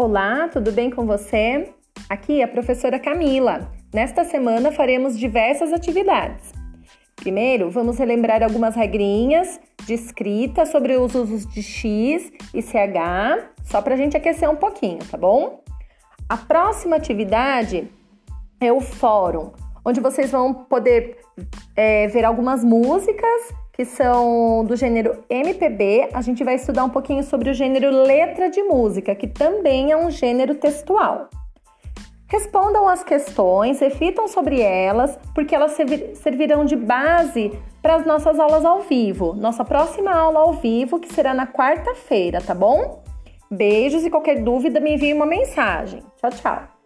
Olá, tudo bem com você? Aqui é a professora Camila. Nesta semana faremos diversas atividades. Primeiro, vamos relembrar algumas regrinhas de escrita sobre os usos de X e CH, só para a gente aquecer um pouquinho, tá bom? A próxima atividade é o fórum, onde vocês vão poder é, ver algumas músicas que são do gênero MPB. A gente vai estudar um pouquinho sobre o gênero letra de música, que também é um gênero textual. Respondam as questões, reflitam sobre elas, porque elas servirão de base para as nossas aulas ao vivo. Nossa próxima aula ao vivo, que será na quarta-feira, tá bom? Beijos e qualquer dúvida me envie uma mensagem. Tchau, tchau!